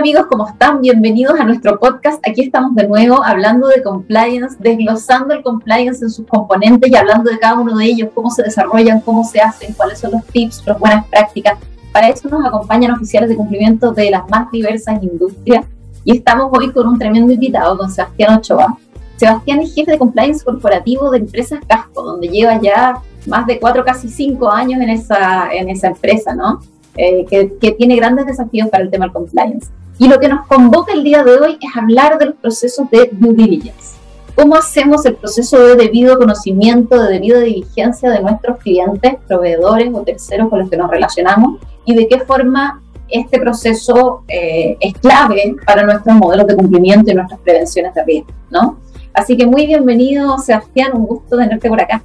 amigos, ¿cómo están? Bienvenidos a nuestro podcast. Aquí estamos de nuevo hablando de compliance, desglosando el compliance en sus componentes y hablando de cada uno de ellos, cómo se desarrollan, cómo se hacen, cuáles son los tips, las buenas prácticas. Para eso nos acompañan oficiales de cumplimiento de las más diversas industrias y estamos hoy con un tremendo invitado, con Sebastián Ochoa. Sebastián es jefe de compliance corporativo de Empresas Casco, donde lleva ya más de cuatro, casi cinco años en esa, en esa empresa, ¿no? Eh, que, tiene grandes desafíos para el tema del compliance. Y lo que nos convoca el día de hoy es hablar de los procesos de due diligence. ¿Cómo hacemos el proceso de debido conocimiento, de debida diligencia de nuestros clientes, proveedores o terceros con los que nos relacionamos? ¿Y de qué forma este proceso eh, es clave para nuestros modelos de cumplimiento y nuestras prevenciones de riesgo? ¿no? Así que muy bienvenido, Sebastián, un gusto tenerte por acá.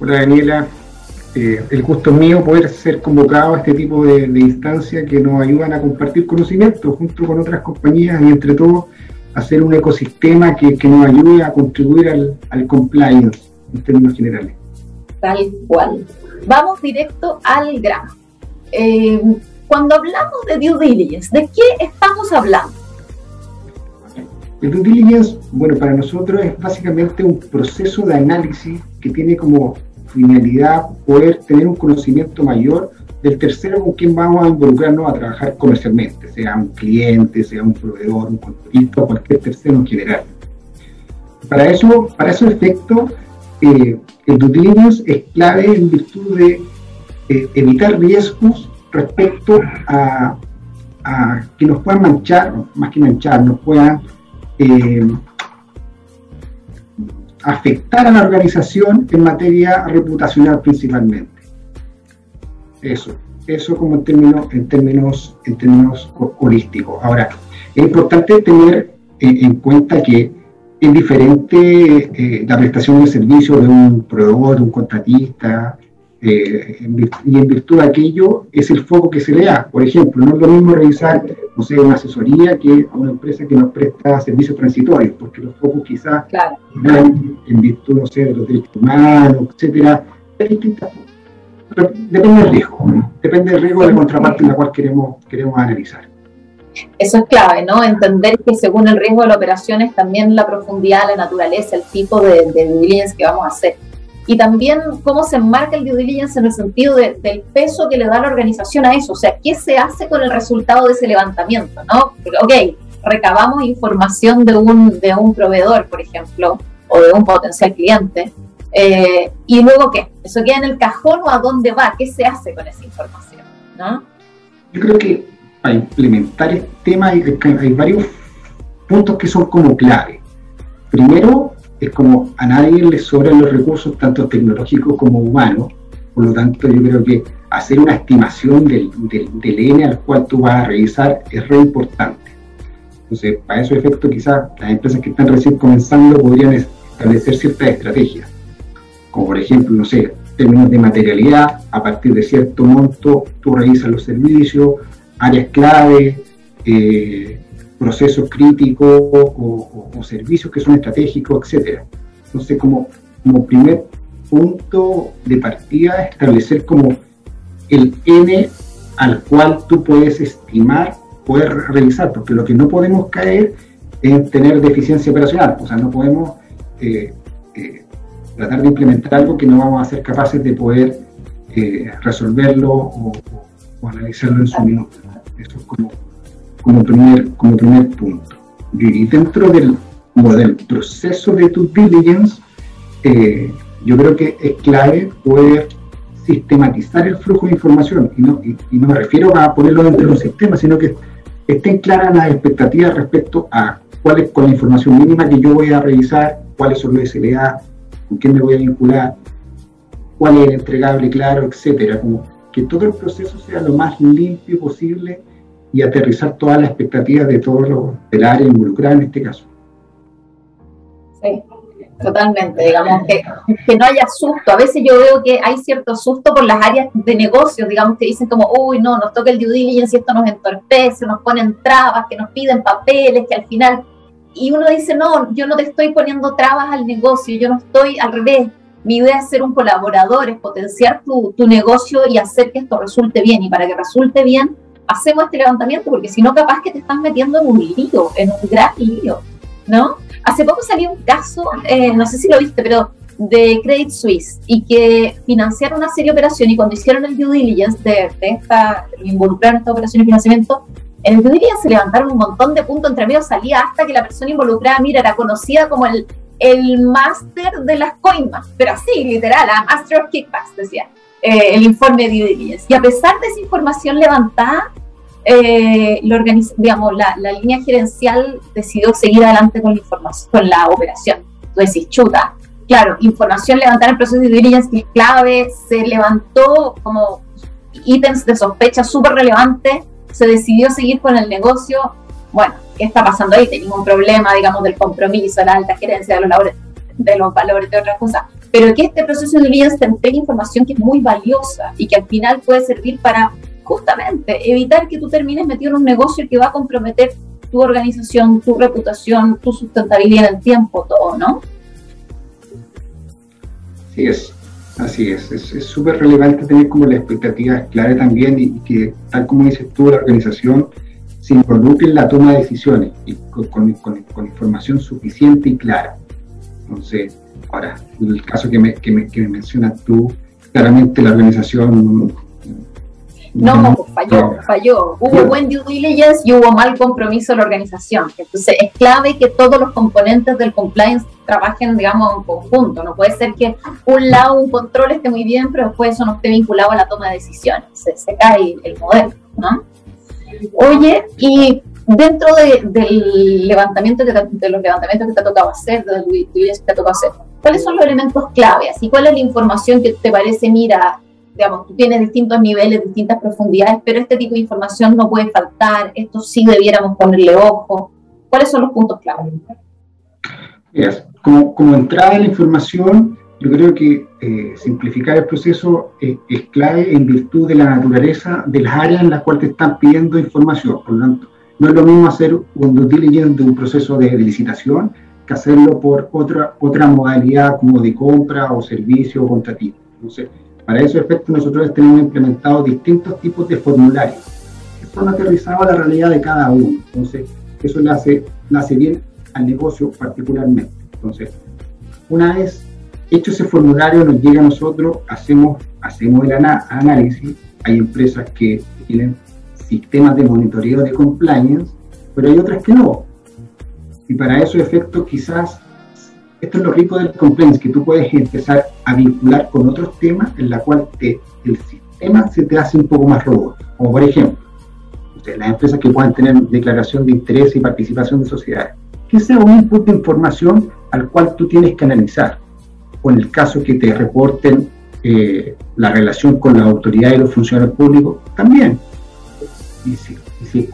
Hola, Daniela. Eh, el gusto mío poder ser convocado a este tipo de, instancias que nos ayudan a compartir conocimiento junto con otras compañías y entre todos hacer un ecosistema que, nos ayude a contribuir al, compliance en términos generales. Tal cual. Vamos directo al grano. Eh, cuando hablamos de due diligence, ¿de qué estamos hablando? El due diligence, bueno, para nosotros es básicamente un proceso de análisis que tiene como finalidad poder tener un conocimiento mayor del tercero con quien vamos a involucrarnos a trabajar comercialmente, sea un cliente, sea un proveedor, un contratista cualquier tercero en general. Para eso, para esos efectos, eh, el due es clave en virtud de eh, evitar riesgos respecto a, que nos puedan manchar, más que manchar, nos puedan eh, afectar a la organización en materia reputacional principalmente. Eso, eso como en términos, en términos, en términos holísticos. Ahora, es importante tener en cuenta que es diferente eh, la prestación de servicio de un proveedor, de un contratista, eh, y en virtud de aquello es el foco que se le da. Por ejemplo, no es lo mismo revisar, no sé, una asesoría que a una empresa que nos presta servicios transitorios, porque los focos quizás claro. en virtud, no sé, de los derechos humanos, etcétera, depende del riesgo, depende del riesgo de la contraparte en la cual queremos, queremos analizar. Eso es clave, ¿no? Entender que según el riesgo de la operación es también la profundidad, la naturaleza, el tipo de, de que vamos a hacer y también cómo se enmarca el due diligence en el sentido del peso que le da la organización a eso, o sea, qué se hace con el resultado de ese levantamiento, ¿no? Ok, recabamos información de un, de un proveedor, por ejemplo, o de un potencial cliente, eh, y luego qué, eso queda en el cajón o a dónde va, qué se hace con esa información, ¿no? Yo creo que para implementar el tema hay varios puntos que son como clave. Primero, es como a nadie le sobran los recursos, tanto tecnológicos como humanos, por lo tanto yo creo que hacer una estimación del, del, N al cual tú vas a revisar es re importante. Entonces, para esos efectos quizás las empresas que están recién comenzando podrían establecer ciertas estrategias, como por ejemplo, no sé, términos de materialidad, a partir de cierto monto tú revisas los servicios, áreas clave, eh, procesos críticos o, servicios que son estratégicos, etcétera. Entonces, como, primer punto de partida, establecer como el N al cual tú puedes estimar, poder revisar, porque lo que no podemos caer es tener deficiencia operacional, o sea, no podemos eh, eh, tratar de implementar algo que no vamos a ser capaces de poder eh, resolverlo o, analizarlo en su minuto. Eso es como como primer, como primer punto. Y dentro del, del proceso de due diligence, eh, yo creo que es clave poder sistematizar el flujo de información. Y no, y, no me refiero a ponerlo dentro de un sistema, sino que estén claras las expectativas respecto a cuál es con la información mínima que yo voy a revisar, cuáles son los SLA, con quién me voy a vincular, cuál es el entregable claro, etcétera. Como que todo el proceso sea lo más limpio posible y aterrizar todas las expectativas de todos los del área involucrada en este caso. Sí, totalmente, digamos que, que no haya susto. A veces yo veo que hay cierto susto por las áreas de negocios, digamos que dicen como, uy, no, nos toca el due diligence esto nos entorpece, nos ponen trabas, que nos piden papeles, que al final... Y uno dice, no, yo no te estoy poniendo trabas al negocio, yo no estoy al revés. Mi idea es ser un colaborador, es potenciar tu, tu negocio y hacer que esto resulte bien. Y para que resulte bien, hacemos este levantamiento, porque si no, capaz que te estás metiendo en un lío, en un gran lío, ¿no? Hace poco salió un caso, eh, no sé si lo viste, pero de Credit Suisse y que financiaron una serie de operaciones y cuando hicieron el due diligence de, esta, involucrar esta operación de financiamiento, en el due diligence se levantaron un montón de puntos entre medio, salía hasta que la persona involucrada, mira, era conocida como el, el máster de las coimas, pero así, literal, a Master of Kickbacks, decía eh, el informe de due diligence. Y a pesar de esa información levantada, eh, digamos, la, la, línea gerencial decidió seguir adelante con la información, con la operación. Tú decís, chuta, claro, información levantada en el proceso de due diligence clave, se levantó como ítems de sospecha súper relevantes, se decidió seguir con el negocio. Bueno, ¿qué está pasando ahí? Tenía un problema, digamos, del compromiso, la alta gerencia de los, valores, de los valores, de otras cosas. Pero que este proceso de diligence te entregue información que es muy valiosa y que al final puede servir para justamente evitar que tú termines metido en un negocio que va a comprometer tu organización, tu reputación, tu sustentabilidad en el tiempo, todo, ¿no? Así es, así es. Es súper relevante tener como la expectativa clave también y, que, tal como dices tú, la organización se involucre en la toma de decisiones y con, información suficiente y clara. Entonces, ahora, en el caso que me, que me, que me mencionas tú, claramente la organización no, falló, falló. Hubo buen due diligence y hubo mal compromiso de la organización. Entonces es clave que todos los componentes del compliance trabajen, digamos, en conjunto. No puede ser que un lado un control esté muy bien, pero después eso no esté vinculado a la toma de decisiones. Se, cae el modelo, ¿no? Oye, y dentro del levantamiento de los levantamientos que te ha tocado hacer, de diligence que te ha tocado hacer, ¿cuáles son los elementos claves? ¿Y cuál es la información que te parece, mira, digamos, tú tienes distintos niveles, distintas profundidades, pero este tipo de información no puede faltar, esto sí debiéramos ponerle ojo. ¿Cuáles son los puntos clave? como, como, entrada en la información, yo creo que eh, simplificar el proceso es, clave en virtud de la naturaleza de las áreas en las cuales te están pidiendo información. Por lo tanto, no es lo mismo hacer un due diligence de un proceso de, de licitación que hacerlo por otra, otra modalidad como de compra o servicio o contratista. Entonces, para ese efecto nosotros tenemos implementado distintos tipos de formularios que son aterrizados a la realidad de cada uno. Entonces, eso le hace, le hace bien al negocio particularmente. Entonces, una vez hecho ese formulario, nos llega a nosotros, hacemos, hacemos el análisis. Hay empresas que tienen sistemas de monitoreo de compliance, pero hay otras que no. Y para esos efectos quizás esto es lo rico del compliance, que tú puedes empezar a vincular con otros temas en la cual el sistema se te hace un poco más robusto. Como por ejemplo, las empresas que puedan tener declaración de interés y participación de sociedades, que sea un input de información al cual tú tienes que analizar. O en el caso que te reporten eh, la relación con la autoridad y los funcionarios públicos, también. Y si, y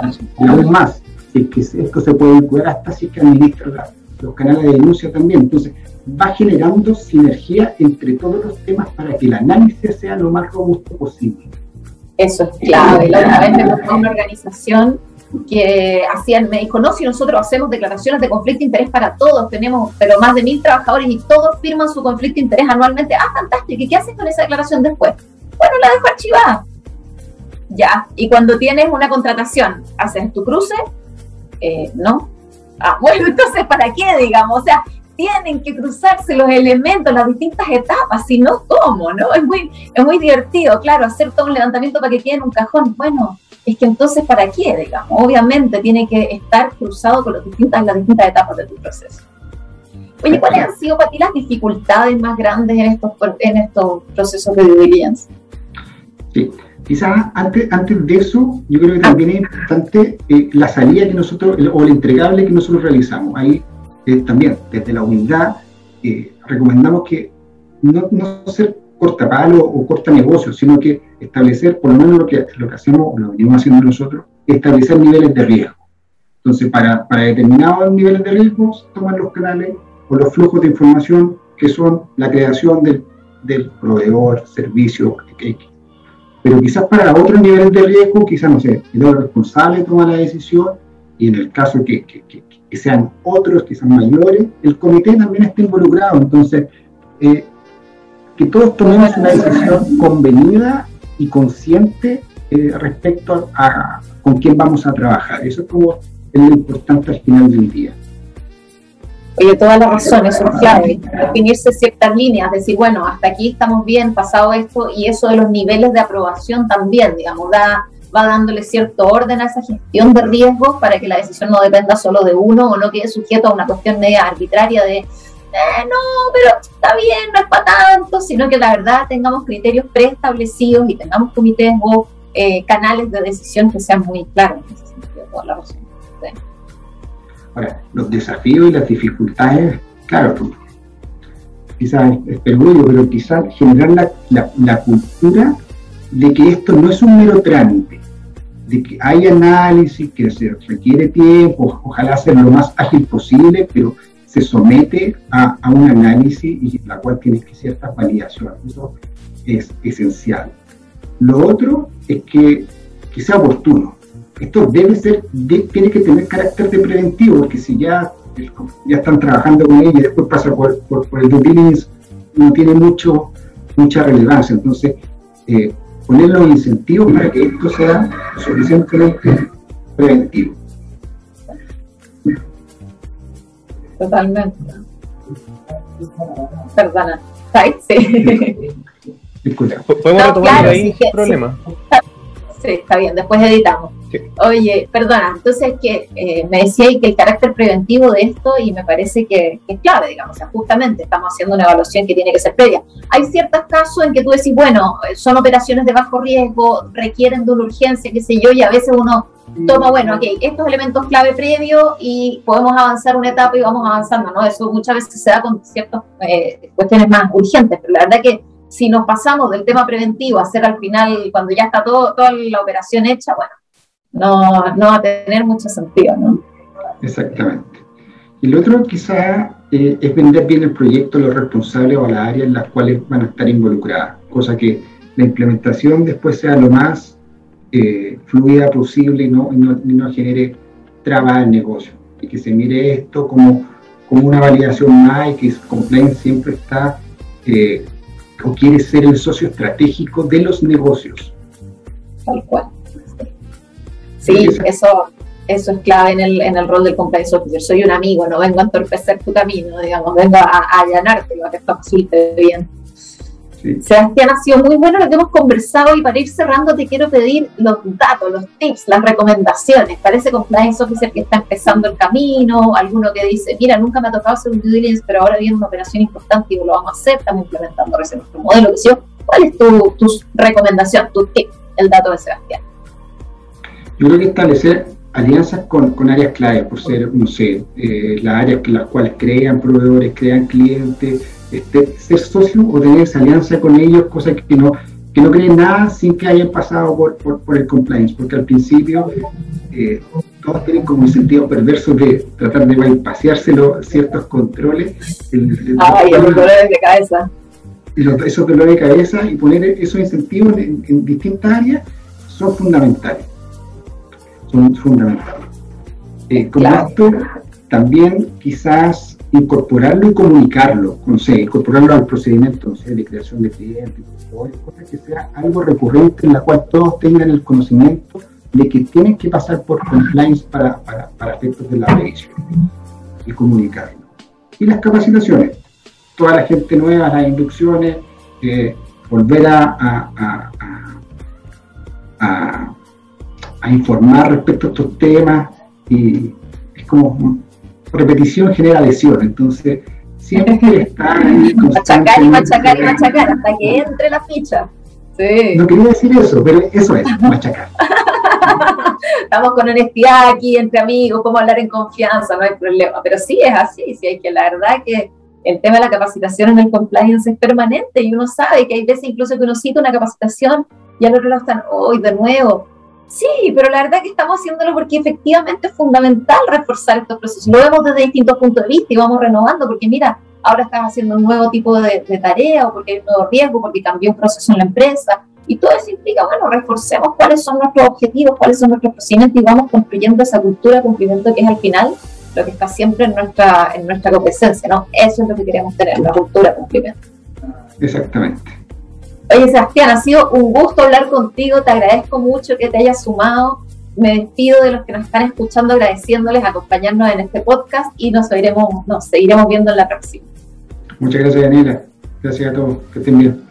aún más, si que esto se puede vincular hasta si es que administra los canales de denuncia también. Entonces, va generando sinergia entre todos los temas para que el análisis sea lo más robusto posible. Eso es clave. La otra vez me tocó una organización que hacían, me dijo, no, si nosotros hacemos declaraciones de conflicto de interés para todos, tenemos pero más de mil trabajadores y todos firman su conflicto de interés anualmente. Ah, fantástico. ¿Y qué haces con esa declaración después? Bueno, la dejo archivada. Ya. Y cuando tienes una contratación, haces tu cruce, eh, no, Ah, bueno, entonces, ¿para qué, digamos? O sea, tienen que cruzarse los elementos, las distintas etapas, si no, ¿cómo? ¿no? Es muy, es muy divertido, claro, hacer todo un levantamiento para que quede en un cajón. Bueno, es que entonces, ¿para qué, digamos? Obviamente tiene que estar cruzado con las distintas, las distintas etapas de tu proceso. Oye, ¿cuáles han sido para ti las dificultades más grandes en estos, en estos procesos de due Sí, Quizás antes, antes de eso, yo creo que también es importante eh, la salida que nosotros, o el entregable que nosotros realizamos. Ahí eh, también, desde la humildad, eh, recomendamos que no, no ser cortapalo o corta negocio, sino que establecer, por lo menos lo que, lo que hacemos, lo venimos haciendo nosotros, establecer niveles de riesgo. Entonces, para, para determinados niveles de riesgo, toman los canales o los flujos de información que son la creación del, del proveedor, servicio, pero quizás para otros niveles de riesgo, quizás, no sé, el responsable toma la decisión y en el caso que, que, que, sean otros, quizás mayores, el comité también está involucrado. Entonces, eh, que todos tomemos una decisión convenida y consciente eh, respecto a, con quién vamos a trabajar. Eso es como es lo importante al final del día. Oye, todas las razones son clave. Definirse ciertas líneas, decir, bueno, hasta aquí estamos bien, pasado esto, y eso de los niveles de aprobación también, digamos, da, va dándole cierto orden a esa gestión de riesgos para que la decisión no dependa solo de uno o no quede sujeto a una cuestión media arbitraria de, eh, no, pero está bien, no es para tanto, sino que la verdad tengamos criterios preestablecidos y tengamos comités o eh, canales de decisión que sean muy claros en ese sentido, toda la razón. Ahora, los desafíos y las dificultades, claro, pues, quizás es perjuicio, pero quizás generar la, la, cultura de que esto no es un mero trámite, de que hay análisis, que se requiere tiempo, ojalá ser lo más ágil posible, pero se somete a, a un análisis y la cual tiene que ciertas validaciones. Eso es esencial. Lo otro es que, que sea oportuno esto debe ser, tiene que tener carácter de preventivo, porque si ya, ya están trabajando con ella y después pasa por, por, el due no tiene mucho, mucha relevancia. Entonces, eh, poner los incentivos para que esto sea suficientemente preventivo. Totalmente. Perdona. Sí. Disculpa. ¿Podemos retomar ahí sí, problema? Sí, está bien, después editamos. Oye, perdona, entonces que eh, me decía que el carácter preventivo de esto y me parece que, es clave, digamos, o sea, justamente estamos haciendo una evaluación que tiene que ser previa. Hay ciertos casos en que tú decís, bueno, son operaciones de bajo riesgo, requieren de una urgencia, qué sé yo, y a veces uno toma, bueno, ok, estos elementos clave previo y podemos avanzar una etapa y vamos avanzando, ¿no? Eso muchas veces se da con ciertas eh, cuestiones más urgentes, pero la verdad que si nos pasamos del tema preventivo a hacer al final, cuando ya está todo, toda la operación hecha, bueno, no, no va a tener mucho sentido, ¿no? Exactamente. Y lo otro quizá eh, es vender bien el proyecto a los responsables o a las áreas en las cuales van a estar involucradas, cosa que la implementación después sea lo más eh, fluida posible y no, no, genere trabas al negocio. Y que se mire esto como, como una validación más y que Compliance siempre está eh, o quiere ser el socio estratégico de los negocios. Tal cual. Sí, eso, eso es clave en el, en el rol del compliance officer. Soy un amigo, no vengo a entorpecer tu camino, digamos, vengo a, allanarte, a que esto resulte bien. Sebastián, ha sido muy bueno lo que hemos conversado y para ir cerrando te quiero pedir los datos, los tips, las recomendaciones. Parece compliance officer que está empezando el camino, alguno que dice, mira, nunca me ha tocado hacer un due diligence, pero ahora viene una operación importante y lo vamos a hacer, estamos implementando recién nuestro modelo. ¿Cuál es tu, tu recomendación, tu tip, el dato de Sebastián? Yo creo que establecer alianzas con, con áreas clave, por ser, no sé, eh, las áreas que las cuales crean proveedores, crean clientes, este, ser socio o tener esa alianza con ellos, cosa que no, que no creen nada sin que hayan pasado por, por, el compliance, porque al principio eh, todos tienen como un sentido perverso de tratar de paseárselo ciertos controles. El, ah, y los dolores de cabeza. Y los, esos dolores de cabeza y poner esos incentivos en, en distintas áreas son fundamentales son fundamentales. Eh, como esto, también quizás incorporarlo y comunicarlo, no sé, incorporarlo al procedimiento de creación de clientes, cosas que sea algo recurrente en la cual todos tengan el conocimiento de que tienen que pasar por compliance para, para, para efectos de la revisión y comunicarlo. Y las capacitaciones, toda la gente nueva, las inducciones, eh, volver a, a a informar respecto a estos temas y es como repetición genera lesión, entonces siempre está ahí machacar y machacar y machacar hasta que entre la ficha. Sí. No quería decir eso, pero eso es, machacar. Estamos con honestidad aquí entre amigos, podemos hablar en confianza, no hay problema. Pero sí es así, sí hay que la verdad que el tema de la capacitación en el compliance es permanente y uno sabe que hay veces incluso que uno cita una capacitación y al otro lado están, hoy de nuevo, Sí, pero la verdad que estamos haciéndolo porque efectivamente es fundamental reforzar estos procesos. Lo vemos desde distintos puntos de vista y vamos renovando, porque mira, ahora estamos haciendo un nuevo tipo de, tarea o porque hay un nuevo riesgo, porque cambió un proceso en la empresa. Y todo eso implica, bueno, reforcemos cuáles son nuestros objetivos, cuáles son nuestros procedimientos y vamos construyendo esa cultura de cumplimiento que es al final lo que está siempre en nuestra, en nuestra competencia, ¿no? Eso es lo que queremos tener, la cultura de cumplimiento. Exactamente. Oye, Sebastián, ha sido un gusto hablar contigo, te agradezco mucho que te hayas sumado. Me despido de los que nos están escuchando, agradeciéndoles acompañarnos en este podcast y nos, oiremos, nos seguiremos viendo en la próxima. Muchas gracias, Daniela. Gracias a todos. Que estén bien.